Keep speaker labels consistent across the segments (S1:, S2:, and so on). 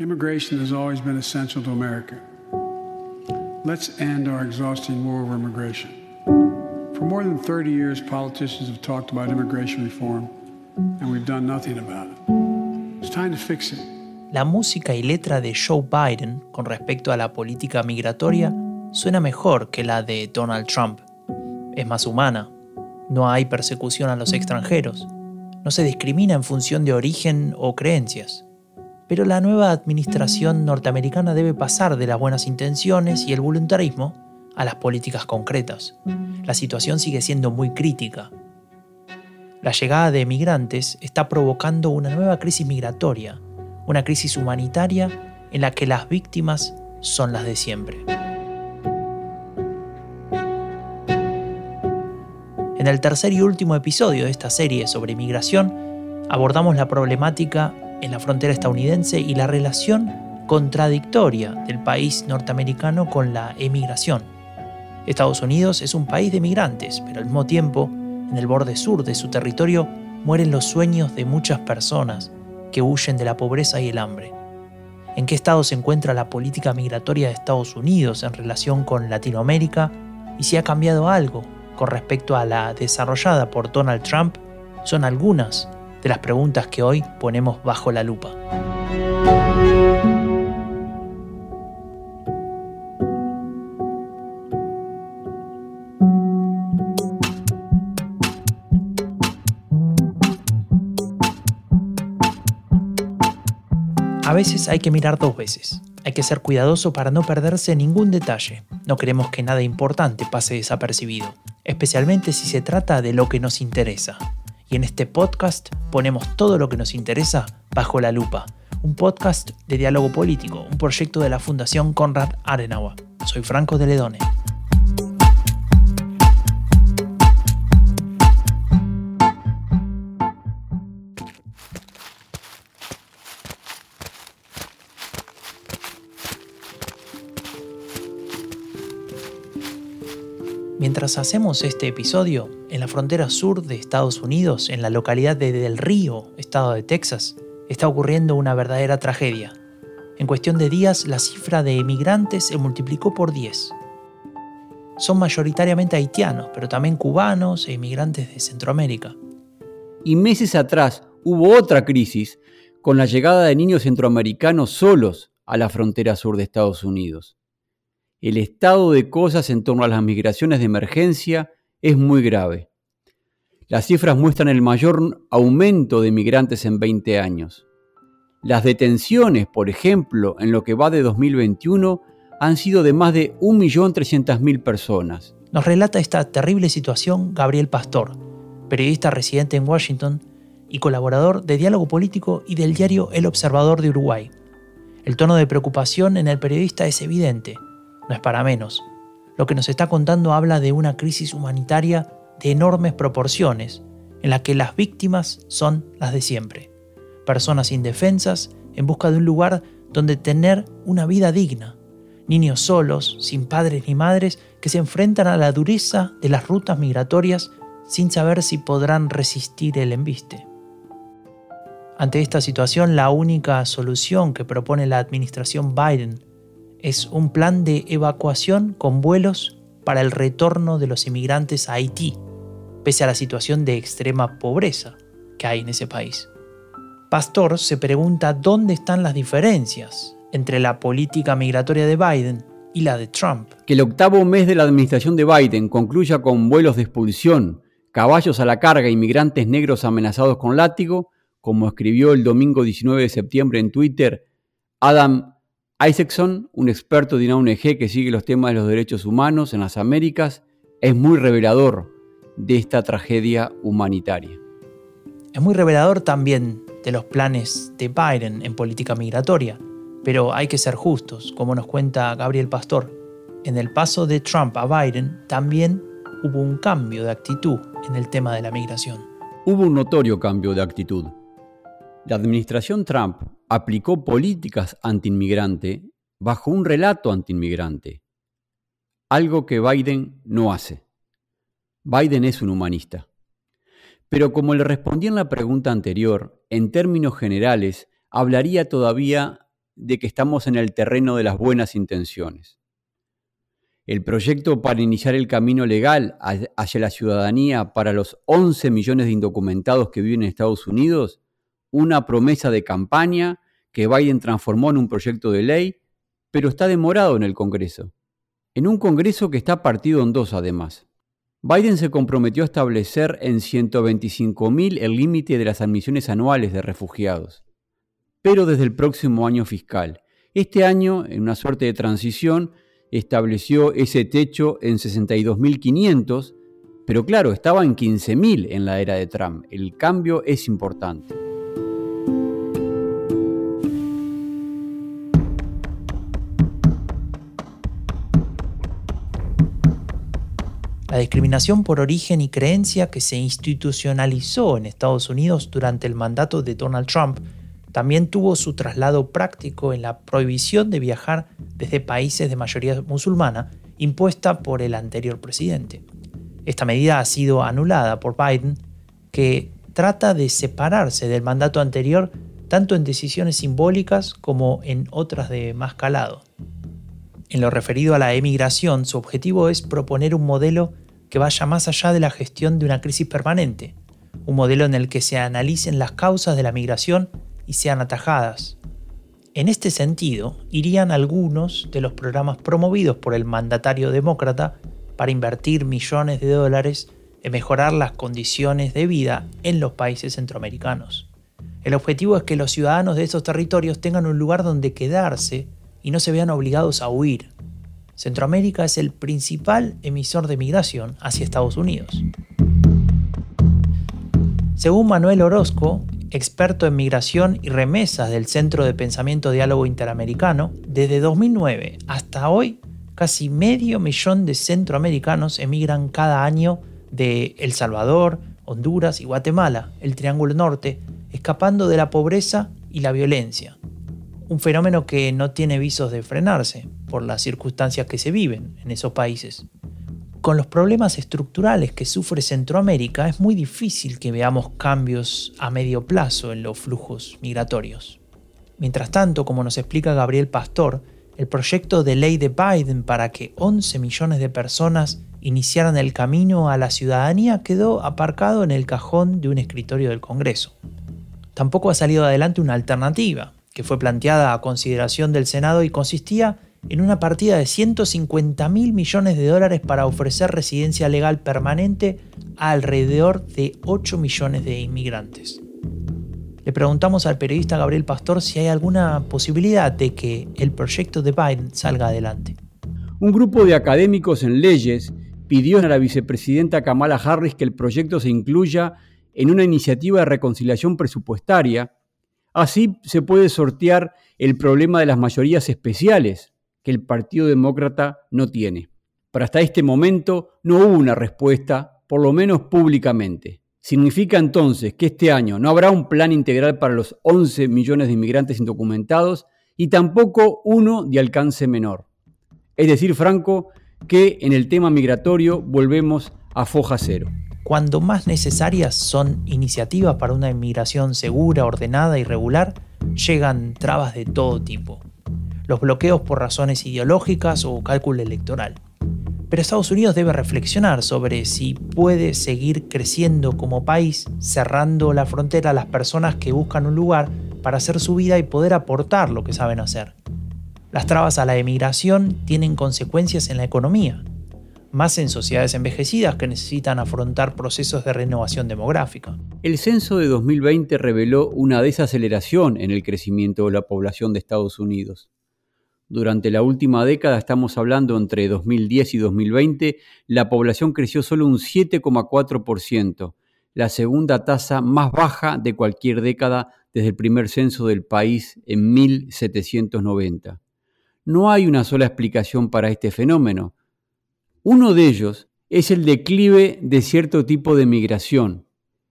S1: Immigration has always been essential to America. Let's end our exhausting war over immigration. For more than 30 years, politicians have talked about immigration reform, and we've done nothing about it. It's time to fix it.
S2: La música y letra de Joe Biden con respecto a la política migratoria suena mejor que la de Donald Trump. Es más humana. No hay persecución a los extranjeros. No se discrimina en función de origen o creencias. Pero la nueva administración norteamericana debe pasar de las buenas intenciones y el voluntarismo a las políticas concretas. La situación sigue siendo muy crítica. La llegada de emigrantes está provocando una nueva crisis migratoria, una crisis humanitaria en la que las víctimas son las de siempre. En el tercer y último episodio de esta serie sobre inmigración, abordamos la problemática en la frontera estadounidense y la relación contradictoria del país norteamericano con la emigración. Estados Unidos es un país de migrantes, pero al mismo tiempo, en el borde sur de su territorio mueren los sueños de muchas personas que huyen de la pobreza y el hambre. ¿En qué estado se encuentra la política migratoria de Estados Unidos en relación con Latinoamérica? ¿Y si ha cambiado algo con respecto a la desarrollada por Donald Trump son algunas de las preguntas que hoy ponemos bajo la lupa. A veces hay que mirar dos veces. Hay que ser cuidadoso para no perderse ningún detalle. No queremos que nada importante pase desapercibido especialmente si se trata de lo que nos interesa. Y en este podcast ponemos todo lo que nos interesa bajo la lupa. Un podcast de diálogo político, un proyecto de la Fundación Konrad Adenauer. Soy Franco de Ledone. Hacemos este episodio, en la frontera sur de Estados Unidos, en la localidad de Del Río, estado de Texas, está ocurriendo una verdadera tragedia. En cuestión de días, la cifra de emigrantes se multiplicó por 10. Son mayoritariamente haitianos, pero también cubanos e inmigrantes de Centroamérica.
S3: Y meses atrás hubo otra crisis con la llegada de niños centroamericanos solos a la frontera sur de Estados Unidos el estado de cosas en torno a las migraciones de emergencia es muy grave. Las cifras muestran el mayor aumento de migrantes en 20 años. Las detenciones, por ejemplo, en lo que va de 2021, han sido de más de 1.300.000 personas.
S2: Nos relata esta terrible situación Gabriel Pastor, periodista residente en Washington y colaborador de Diálogo Político y del diario El Observador de Uruguay. El tono de preocupación en el periodista es evidente no es para menos. Lo que nos está contando habla de una crisis humanitaria de enormes proporciones, en la que las víctimas son las de siempre. Personas indefensas en busca de un lugar donde tener una vida digna. Niños solos, sin padres ni madres, que se enfrentan a la dureza de las rutas migratorias sin saber si podrán resistir el embiste. Ante esta situación, la única solución que propone la administración Biden es un plan de evacuación con vuelos para el retorno de los inmigrantes a Haití, pese a la situación de extrema pobreza que hay en ese país. Pastor se pregunta dónde están las diferencias entre la política migratoria de Biden y la de Trump.
S3: Que el octavo mes de la administración de Biden concluya con vuelos de expulsión, caballos a la carga, inmigrantes negros amenazados con látigo, como escribió el domingo 19 de septiembre en Twitter Adam Isaacson, un experto de una ONG que sigue los temas de los derechos humanos en las Américas, es muy revelador de esta tragedia humanitaria.
S2: Es muy revelador también de los planes de Biden en política migratoria, pero hay que ser justos, como nos cuenta Gabriel Pastor. En el paso de Trump a Biden también hubo un cambio de actitud en el tema de la migración.
S3: Hubo un notorio cambio de actitud. La administración Trump aplicó políticas antiinmigrante bajo un relato antiinmigrante, algo que Biden no hace. Biden es un humanista. Pero como le respondí en la pregunta anterior, en términos generales, hablaría todavía de que estamos en el terreno de las buenas intenciones. El proyecto para iniciar el camino legal hacia la ciudadanía para los 11 millones de indocumentados que viven en Estados Unidos, una promesa de campaña que Biden transformó en un proyecto de ley, pero está demorado en el Congreso. En un Congreso que está partido en dos además. Biden se comprometió a establecer en 125.000 el límite de las admisiones anuales de refugiados, pero desde el próximo año fiscal. Este año, en una suerte de transición, estableció ese techo en 62.500, pero claro, estaba en 15.000 en la era de Trump. El cambio es importante.
S2: La discriminación por origen y creencia que se institucionalizó en Estados Unidos durante el mandato de Donald Trump también tuvo su traslado práctico en la prohibición de viajar desde países de mayoría musulmana impuesta por el anterior presidente. Esta medida ha sido anulada por Biden, que trata de separarse del mandato anterior tanto en decisiones simbólicas como en otras de más calado. En lo referido a la emigración, su objetivo es proponer un modelo que vaya más allá de la gestión de una crisis permanente, un modelo en el que se analicen las causas de la migración y sean atajadas. En este sentido, irían algunos de los programas promovidos por el mandatario demócrata para invertir millones de dólares en mejorar las condiciones de vida en los países centroamericanos. El objetivo es que los ciudadanos de esos territorios tengan un lugar donde quedarse y no se vean obligados a huir. Centroamérica es el principal emisor de migración hacia Estados Unidos. Según Manuel Orozco, experto en migración y remesas del Centro de Pensamiento Diálogo Interamericano, desde 2009 hasta hoy, casi medio millón de centroamericanos emigran cada año de El Salvador, Honduras y Guatemala, el Triángulo Norte, escapando de la pobreza y la violencia un fenómeno que no tiene visos de frenarse por las circunstancias que se viven en esos países. Con los problemas estructurales que sufre Centroamérica es muy difícil que veamos cambios a medio plazo en los flujos migratorios. Mientras tanto, como nos explica Gabriel Pastor, el proyecto de ley de Biden para que 11 millones de personas iniciaran el camino a la ciudadanía quedó aparcado en el cajón de un escritorio del Congreso. Tampoco ha salido adelante una alternativa, que fue planteada a consideración del Senado y consistía en una partida de 150 mil millones de dólares para ofrecer residencia legal permanente a alrededor de 8 millones de inmigrantes. Le preguntamos al periodista Gabriel Pastor si hay alguna posibilidad de que el proyecto de Biden salga adelante.
S3: Un grupo de académicos en leyes pidió a la vicepresidenta Kamala Harris que el proyecto se incluya en una iniciativa de reconciliación presupuestaria Así se puede sortear el problema de las mayorías especiales que el Partido Demócrata no tiene. Pero hasta este momento no hubo una respuesta, por lo menos públicamente. Significa entonces que este año no habrá un plan integral para los 11 millones de inmigrantes indocumentados y tampoco uno de alcance menor. Es decir, Franco, que en el tema migratorio volvemos a foja cero
S2: cuando más necesarias son iniciativas para una inmigración segura, ordenada y regular, llegan trabas de todo tipo. Los bloqueos por razones ideológicas o cálculo electoral. Pero Estados Unidos debe reflexionar sobre si puede seguir creciendo como país, cerrando la frontera a las personas que buscan un lugar para hacer su vida y poder aportar lo que saben hacer. Las trabas a la emigración tienen consecuencias en la economía, más en sociedades envejecidas que necesitan afrontar procesos de renovación demográfica.
S3: El censo de 2020 reveló una desaceleración en el crecimiento de la población de Estados Unidos. Durante la última década, estamos hablando entre 2010 y 2020, la población creció solo un 7,4%, la segunda tasa más baja de cualquier década desde el primer censo del país en 1790. No hay una sola explicación para este fenómeno, uno de ellos es el declive de cierto tipo de migración.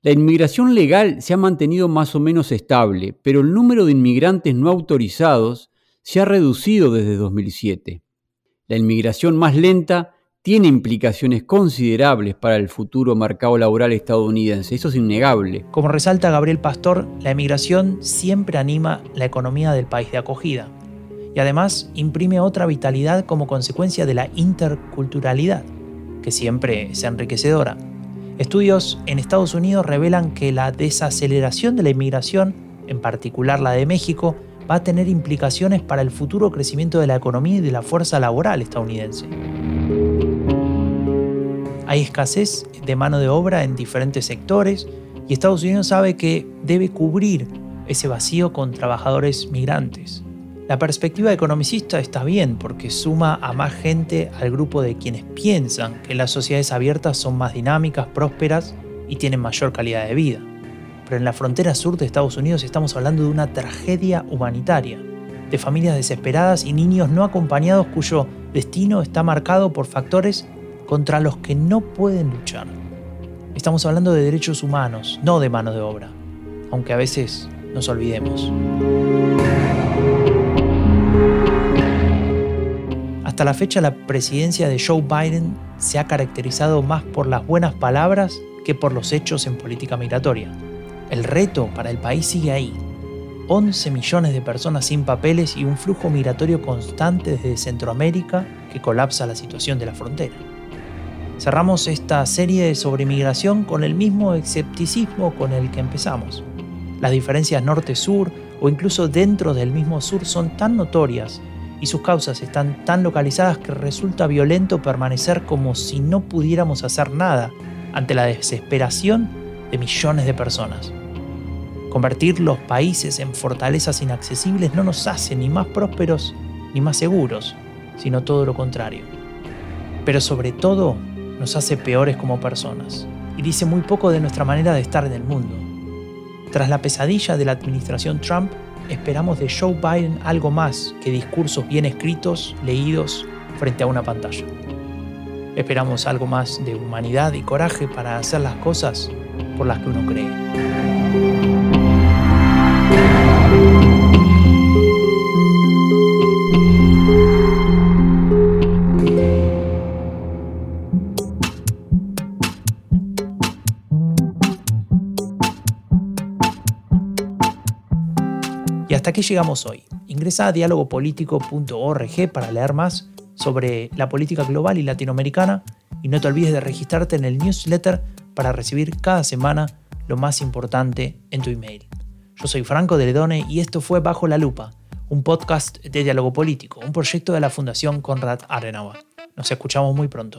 S3: La inmigración legal se ha mantenido más o menos estable, pero el número de inmigrantes no autorizados se ha reducido desde 2007. La inmigración más lenta tiene implicaciones considerables para el futuro mercado laboral estadounidense, eso es innegable.
S2: Como resalta Gabriel Pastor, la emigración siempre anima la economía del país de acogida y además imprime otra vitalidad como consecuencia de la interculturalidad, que siempre es enriquecedora. Estudios en Estados Unidos revelan que la desaceleración de la inmigración, en particular la de México, va a tener implicaciones para el futuro crecimiento de la economía y de la fuerza laboral estadounidense. Hay escasez de mano de obra en diferentes sectores y Estados Unidos sabe que debe cubrir ese vacío con trabajadores migrantes. La perspectiva economicista está bien porque suma a más gente al grupo de quienes piensan que las sociedades abiertas son más dinámicas, prósperas y tienen mayor calidad de vida. Pero en la frontera sur de Estados Unidos estamos hablando de una tragedia humanitaria, de familias desesperadas y niños no acompañados cuyo destino está marcado por factores contra los que no pueden luchar. Estamos hablando de derechos humanos, no de mano de obra, aunque a veces nos olvidemos. Hasta la fecha la presidencia de Joe Biden se ha caracterizado más por las buenas palabras que por los hechos en política migratoria. El reto para el país sigue ahí. 11 millones de personas sin papeles y un flujo migratorio constante desde Centroamérica que colapsa la situación de la frontera. Cerramos esta serie sobre migración con el mismo escepticismo con el que empezamos. Las diferencias norte-sur o incluso dentro del mismo sur son tan notorias y sus causas están tan localizadas que resulta violento permanecer como si no pudiéramos hacer nada ante la desesperación de millones de personas. Convertir los países en fortalezas inaccesibles no nos hace ni más prósperos ni más seguros, sino todo lo contrario. Pero sobre todo nos hace peores como personas y dice muy poco de nuestra manera de estar en el mundo. Tras la pesadilla de la administración Trump, esperamos de Joe Biden algo más que discursos bien escritos, leídos frente a una pantalla. Esperamos algo más de humanidad y coraje para hacer las cosas por las que uno cree. Hasta aquí llegamos hoy. Ingresa a dialogopolitico.org para leer más sobre la política global y latinoamericana y no te olvides de registrarte en el newsletter para recibir cada semana lo más importante en tu email. Yo soy Franco de Ledone y esto fue Bajo la Lupa, un podcast de diálogo político, un proyecto de la Fundación Konrad Adenauer. Nos escuchamos muy pronto.